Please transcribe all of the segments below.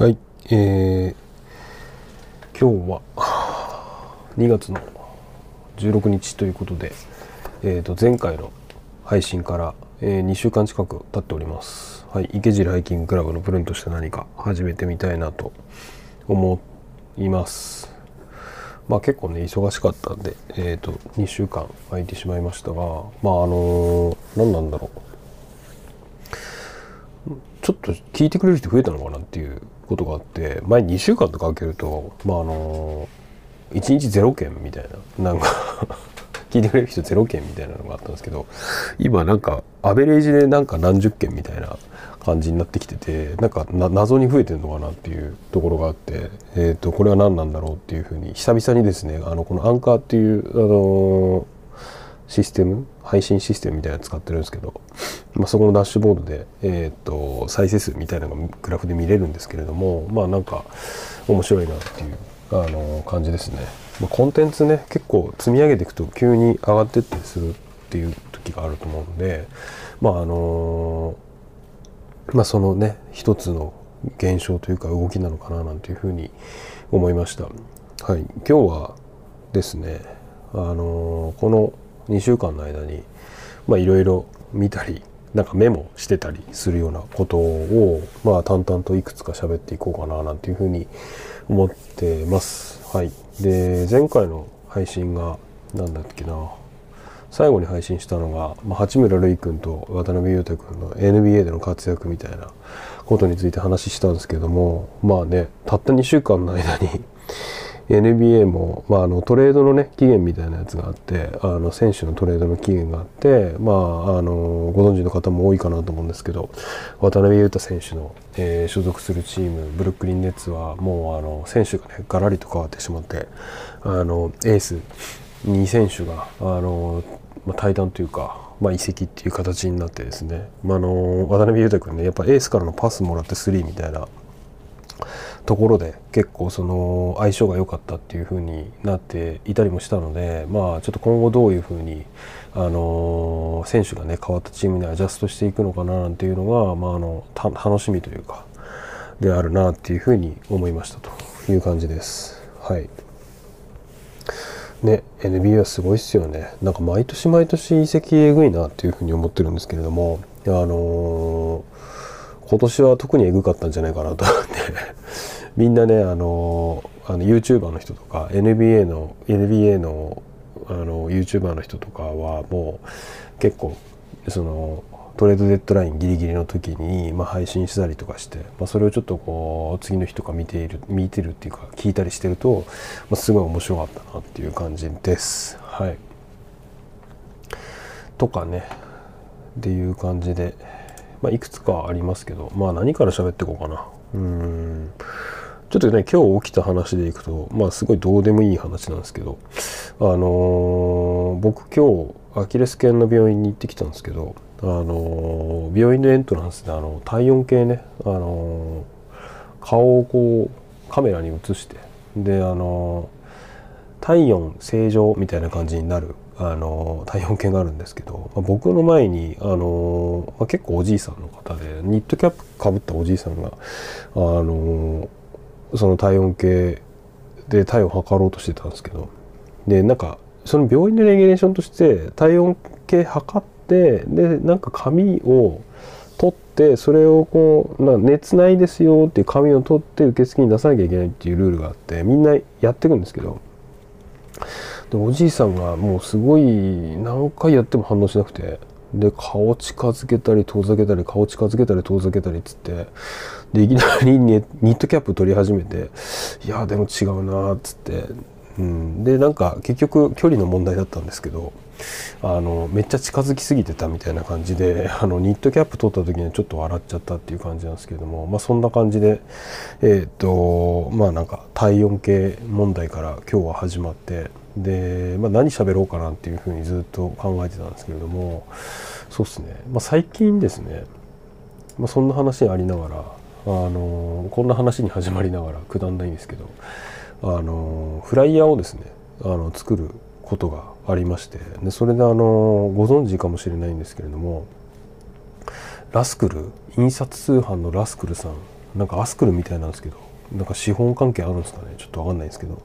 はい、えー、今日は2月の16日ということで、えー、と前回の配信から、えー2週間近く経っております。はい、池尻ハイキングクラブのプルンとして何か始めてみたいなと思います。まあ結構ね忙しかったんで、えー、と2週間空いてしまいましたがまああのー何なんだろうちょっと聞いてくれる人増えたのかなっていうことがあって前2週間とか空けるとまああの1日0件みたいななんか 聞いてくれる人0件みたいなのがあったんですけど今なんかアベレージでなんか何十件みたいな感じになってきててなんか謎に増えてるのかなっていうところがあって、えー、とこれは何なんだろうっていうふうに久々にですねあのこのアンカーっていうあのシステム配信システムみたいなの使ってるんですけど、まあ、そこのダッシュボードで、えー、と再生数みたいなのがグラフで見れるんですけれどもまあなんか面白いなっていうあの感じですね、まあ、コンテンツね結構積み上げていくと急に上がってったりするっていう時があると思うんでまああのまあそのね一つの現象というか動きなのかななんていうふうに思いました。はい。今日はですねあのこの2週間の間にまあいろいろ見たりなんかメモしてたりするようなことをまあ淡々といくつか喋っていこうかななんていうふうに思ってます。はい。で前回の配信が何だっけな。最後に配信したのが、まあ、八村塁君と渡辺裕太君の NBA での活躍みたいなことについて話したんですけどもまあねたった2週間の間に NBA も、まあ、あのトレードのね期限みたいなやつがあってあの選手のトレードの期限があって、まあ、あのご存知の方も多いかなと思うんですけど渡辺裕太選手の、えー所属するチームブルックリン・ネッツはもうあの選手がねガラリと変わってしまってあのエース2選手があの、まあ、対談というか、まあ、移籍っていう形になってですね、まあ、あの渡辺裕太君ねやっぱエースからのパスもらってスリーみたいなところで結構その相性が良かったっていう風になっていたりもしたのでまあちょっと今後どういう風にあの選手がね変わったチームにアジャストしていくのかななんていうのが、まあ、あの楽しみというかであるなっていう風に思いましたという感じです。はいね NBA はすごいっすよねなんか毎年毎年移籍えぐいなっていう風に思ってるんですけれどもあのー今年は特にえぐかったんじゃないかなと思って。みんなねあのあの YouTuber の人とか NBA の NBA のあの YouTuber の人とかはもう結構そのトレードデッドラインギリギリの時に、まあ、配信したりとかして、まあ、それをちょっとこう次の日とか見ている見てるっていうか聞いたりしてると、まあ、すごい面白かったなっていう感じです。はい、とかね。っていう感じで、まあ、いくつかありますけど、まあ、何から喋っていこうかな。うんちょっとね今日起きた話でいくとまあすごいどうでもいい話なんですけどあのー僕今日アキレス腱の病院に行ってきたんですけどあのー病院のエントランスであの体温計ねあのー顔をこうカメラに映してであの体温正常みたいな感じになるあの体温計があるんですけど、まあ僕の前にあの、まあ結構おじいさんの方でニットキャップかぶったおじいさんがあのその体温計で体温測ろうとしてたんですけどでなんかその病院のレギュレーションとして体温計測ってでなんか紙を取ってそれをこうな熱ないですよっていう紙を取って受付に出さなきゃいけないっていうルールがあってみんなやっていくんですけどでおじいさんがもうすごい何回やっても反応しなくてで顔近づけたり遠ざけたり顔近づけたり遠ざけたりっつってでいきなりニットキャップ取り始めていやでも違うなっつって、うん、でなんか結局距離の問題だったんですけどあのめっちゃ近づきすぎてたみたいな感じで あのニットキャップ取った時にちょっと笑っちゃったっていう感じなんですけども、まあ、そんな感じでえっ、とまあなんか体温計問題から今日は始まってで、まあ、何喋ろうかなっていうふうにずっと考えてたんですけれどもそうですね、まあ、最近ですね、まあ、そんな話ありながらあのこんな話に始まりながらくだんないんですけどあのフライヤーをですねあの作ることがありましてでそれであのご存知かもしれないんですけれどもラスクル印刷通販のラスクルさんなんかアスクルみたいなんですけどなんか資本関係あるんですかね？ちょっと分かんないんですけど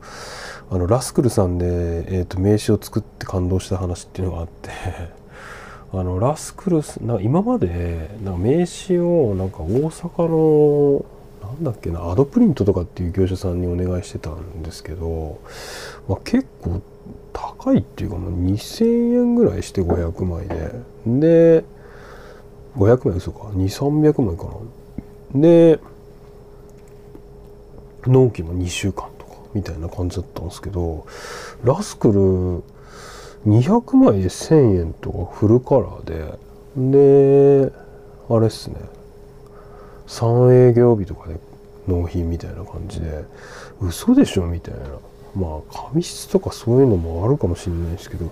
あのラスクルさんで、えーと、名刺を作って感動した話っていうのがあって。あのラスクルスな今までなんか名刺をなんか大阪のなんだっけなアドプリントとかっていう業者さんにお願いしてたんですけど、まあ、結構高いっていうかもう2000円ぐらいして500枚で。で500枚嘘か。2300枚かな。で納期も2週間。みたいな感じだったんですけどラスクル200枚で1000円とかフルカラーでであれっすね。3営業日とかで納品みたいな感じで嘘でしょみたいな。まあ紙質とかそういうのもあるかもしれないですけど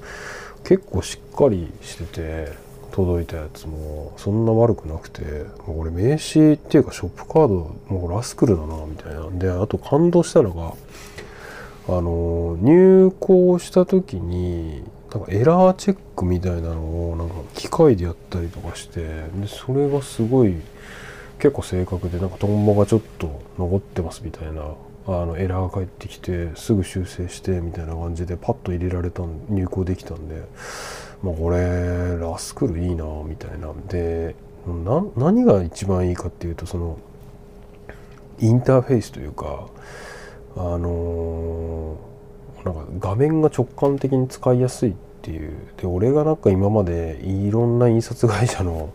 結構しっかりしてて届いたやつもそんな悪くなくてもうこれ名刺っていうかショップカードもうラスクルだなみたいな。であと感動したのがあの入稿した時になんかエラーチェックみたいなのをなんか機械でやったりとかしてでそれがすごい結構正確でなんかトンボがちょっと残ってますみたいなあのエラーが返ってきてすぐ修正してみたいな感じでパッと入れられた入稿できたんでまあこれラスクルいいなみたいな。で何が一番いいかっていうとそのインターフェースというかあのー、なんか画面が直感的に使いやすいっていう。で俺がなんか今までいろんな印刷会社の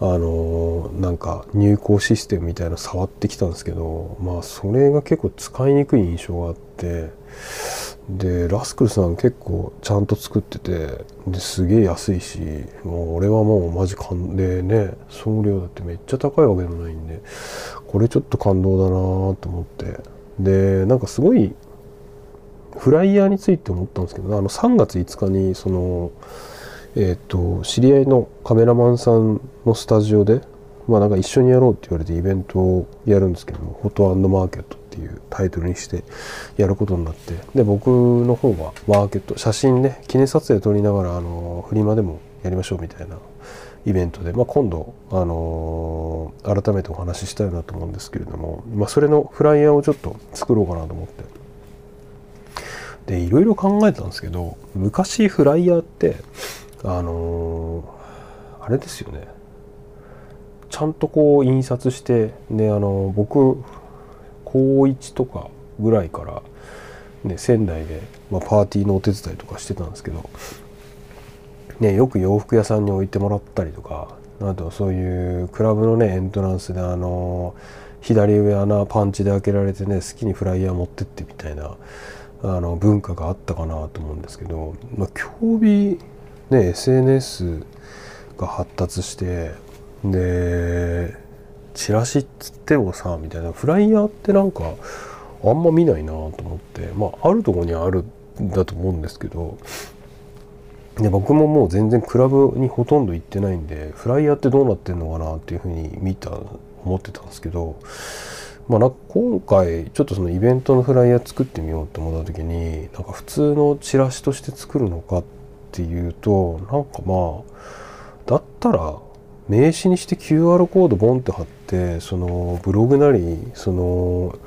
あのー、なんか入稿システムみたいな触ってきたんですけどまあそれが結構使いにくい印象があってでラスクルさん結構ちゃんと作っててですげえ安いしもう俺はもうマジ感でね送料だってめっちゃ高いわけでもないんでこれちょっと感動だなと思って。でなんかすごいフライヤーについて思ったんですけどあの3月5日にそのえっ、ー、と知り合いのカメラマンさんのスタジオでまあなんか一緒にやろうって言われてイベントをやるんですけども「フォトマーケット」っていうタイトルにしてやることになってで僕の方はマーケット写真ね記念撮影撮りながらあのフリマでもやりましょうみたいなイベントで、まあ、今度、あのー、改めてお話ししたいなと思うんですけれども、まあ、それのフライヤーをちょっと作ろうかなと思って。でいろいろ考えたんですけど昔フライヤーってあのー、あれですよね。ちゃんとこう印刷してであの僕高1とかぐらいから、ね、仙台で、まあ、パーティーのお手伝いとかしてたんですけど、ね、よく洋服屋さんに置いてもらったりとかあとそういうクラブのねエントランスであの左上穴パンチで開けられてね好きにフライヤー持ってってみたいなあの文化があったかなと思うんですけど、まあ、競技ね SNS が発達してでチラシっつってもさみたいな。フライヤーってなんかあんま見ないなと思って。まああるとこにあるんだと思うんですけど。で僕ももう全然クラブにほとんど行ってないんでフライヤーってどうなってんのかなっていうふうに見た思ってたんですけど。まあ、今回ちょっとそのイベントのフライヤー作ってみようと思った時になんか普通のチラシとして作るのかっていうとなんかまあだったら名刺にして QR コードボンって貼ってそのブログなりその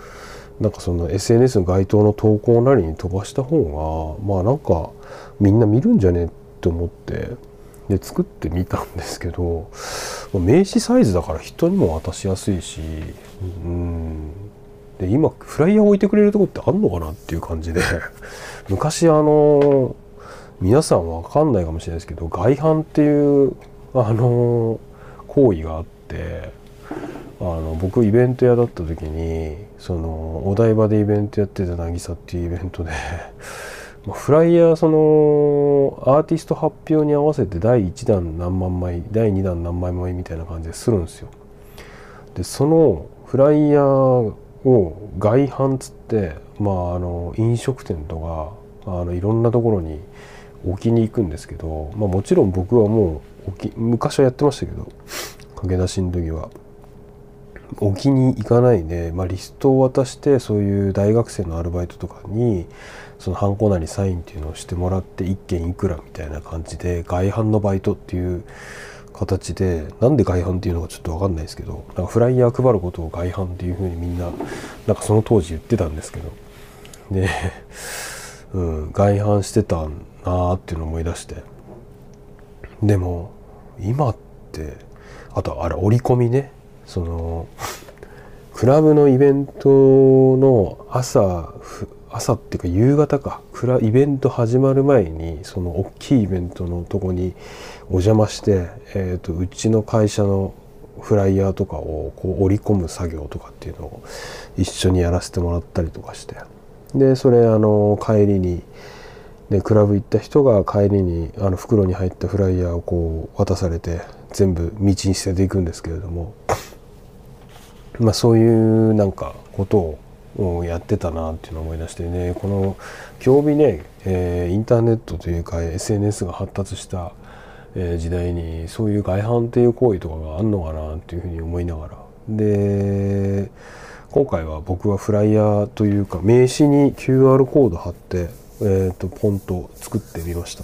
なんかその SNS の該当の投稿なりに飛ばした方がまあなんかみんな見るんじゃねえって思ってで作ってみたんですけど名刺サイズだから人にも渡しやすいしうん。で今フライヤー置いてくれるとこってあんのかなっていう感じで 昔あの皆さんわかんないかもしれないですけど外販っていうあの行為があってあの僕イベント屋だった時にそのお台場でイベントやってた渚っていうイベントで フライヤーそのアーティスト発表に合わせて第1弾何万枚第2弾何万枚みたいな感じでするんですよ。でそのフライヤーを外販つってまああの飲食店とかあのいろんなところに置きに行くんですけど、まあ、もちろん僕はもう昔はやってましたけど駆け出しの時は。置きに行かないで、まあ、リストを渡してそういう大学生のアルバイトとかにそのハンコなりサインっていうのをしてもらって1件いくらみたいな感じで外販のバイトっていう形でなんで外販っていうのかちょっと分かんないですけどなんかフライヤー配ることを外販っていうふうにみんななんかその当時言ってたんですけど。で、うん、外販してたなーっていうのを思い出して。でも今ってあとあれ折り込みね。そのクラブのイベントの朝朝っていうか夕方か。イベント始まる前にその大きいイベントのとこにお邪魔して、えーと、うちの会社のフライヤーとかをこう織り込む作業とかっていうのを一緒にやらせてもらったりとかして。でそれあの帰りにでクラブ行った人が帰りにあの袋に入ったフライヤーをこう渡されて全部道に捨てていくんですけれどもまあそういうなんかことをやってたなっていうのを思い出してねこの今日日ね、えー、インターネットというか SNS が発達した、え、時代にそういう外反っていう行為とかがあんのかなっていうふうに思いながら。で今回は僕はフライヤーというか名刺に QR コード貼って、えーと、ポンと作ってみました。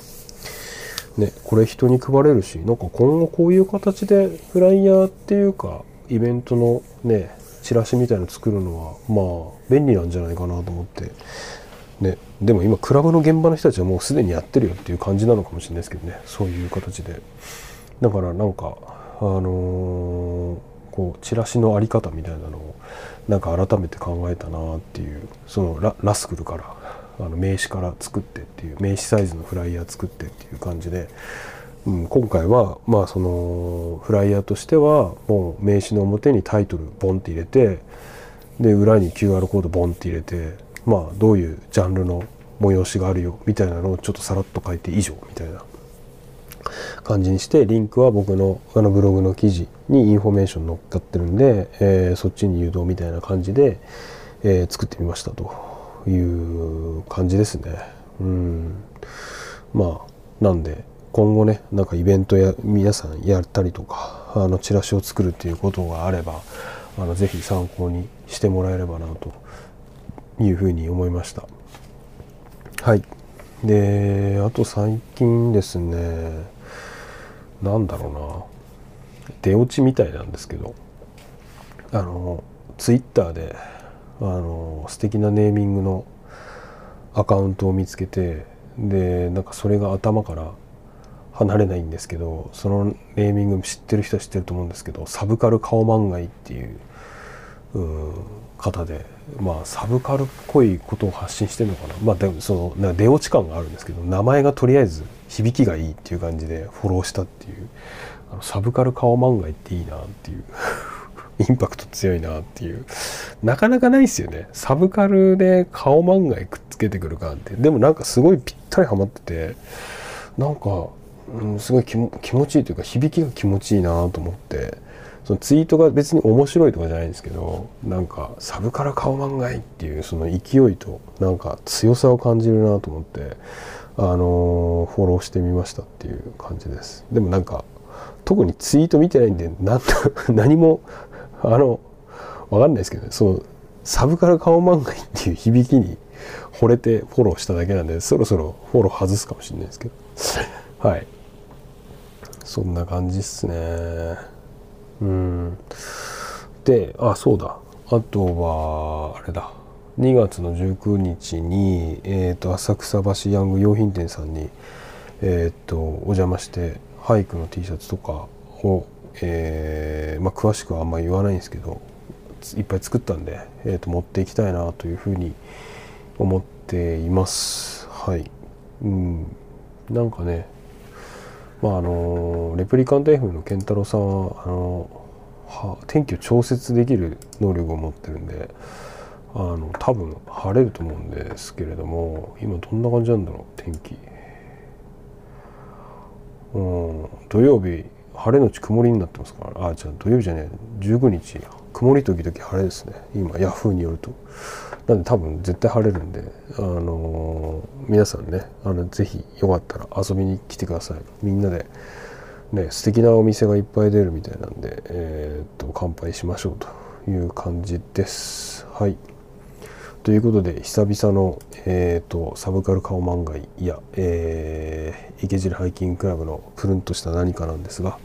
ね、これ人に配れるしなんか今後こういう形でフライヤーっていうかイベントのねチラシみたいの作るのはまあ便利なんじゃないかなと思って。ねでも今クラブの現場の人たちはもうすでにやってるよっていう感じなのかもしれないですけどね。そういう形で。だからなんかあのー、こうチラシの在り方みたいなのをなんか改めて考えたなっていうそのララスクルから。あの名刺から作ってっていう名刺サイズのフライヤー作ってっていう感じでうん、今回はまあそのフライヤーとしてはもう名刺の表にタイトルボンって入れてで裏に QR コードボンって入れてまあどういうジャンルの催しがあるよみたいなのをちょっとさらっと書いて以上みたいな感じにしてリンクは僕のあのブログの記事にインフォメーション載っかってるんで、えー、そっちに誘導みたいな感じで、えー、作ってみましたと。いう感じですね。うん。まあなんで今後ねなんかイベントや皆さんやったりとかあのチラシを作るっていうことがあればあのぜひ参考にしてもらえればなというふうに思いました。はい。であと最近ですね何だろうな。出落ちみたいなんですけどあのツイッターであの素敵なネーミングのアカウントを見つけてでなんかそれが頭から離れないんですけどそのネーミング知ってる人は知ってると思うんですけどサブカル顔漫画っていう方でまあサブカルっぽいことを発信してるのかな。まあでもそのな出落ち感があるんですけど名前がとりあえず響きがいいっていう感じでフォローしたっていうあのサブカル顔漫画っていいなっていう。インパクト強いなっていう。なかなかないですよね。サブカルで顔漫画くっつけてくるかって。でもなんかすごいぴったりハマってて。なんかうん、すごい気持ちいいというか響きが気持ちいいなと思って。そのツイートが別に面白いとかじゃないんですけどなんかサブから顔漫画っていうその勢いとなんか強さを感じるなと思ってあのフォローしてみましたっていう感じです。でもなんか特にツイート見てないんで何何もあのわかんないですけどね。そのサブから顔漫画っていう響きに惚れてフォローしただけなんでそろそろフォロー外すかもしれないですけど。はい。そんな感じっすね。うん。であそうだ。あとはあれだ。2月の19日に、えーと、浅草橋ヤング用品店さんに、えーと、お邪魔して俳句の T シャツとかを、えー、まあ、詳しくはあんまり言わないんですけどいっぱい作ったんで、えーと持っていきたいなというふうに思っています。はい、うん、なんかねまああのレプリカント F の健太郎さんはあのは天気を調節できる能力を持ってるんであの多分晴れると思うんですけれども今どんな感じなんだろう天気。うん。土曜日晴れのち曇りになってますから。あじゃあ土曜日じゃねえ。19日。曇り時々晴れですね。今ヤフーによると。なんで多分絶対晴れるんで、あのー、皆さんねあのぜひよかったら遊びに来てください。みんなでね素敵なお店がいっぱい出るみたいなんで、えー、っと乾杯しましょうという感じです。はい。ということで久々の、えーと、サブカル顔漫画いや、えー、池尻ハイキングクラブのプルンとした何かなんですが、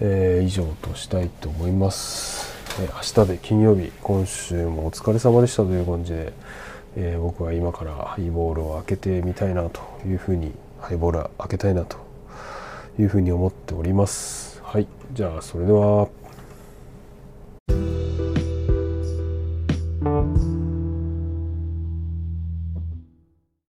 えー、以上としたいと思います、えー、明日で金曜日今週もお疲れ様でしたという感じで、えー、僕は今からハイボールを開けてみたいなというふうにハイボール開けたいなというふうに思っております。はいじゃあそれでは。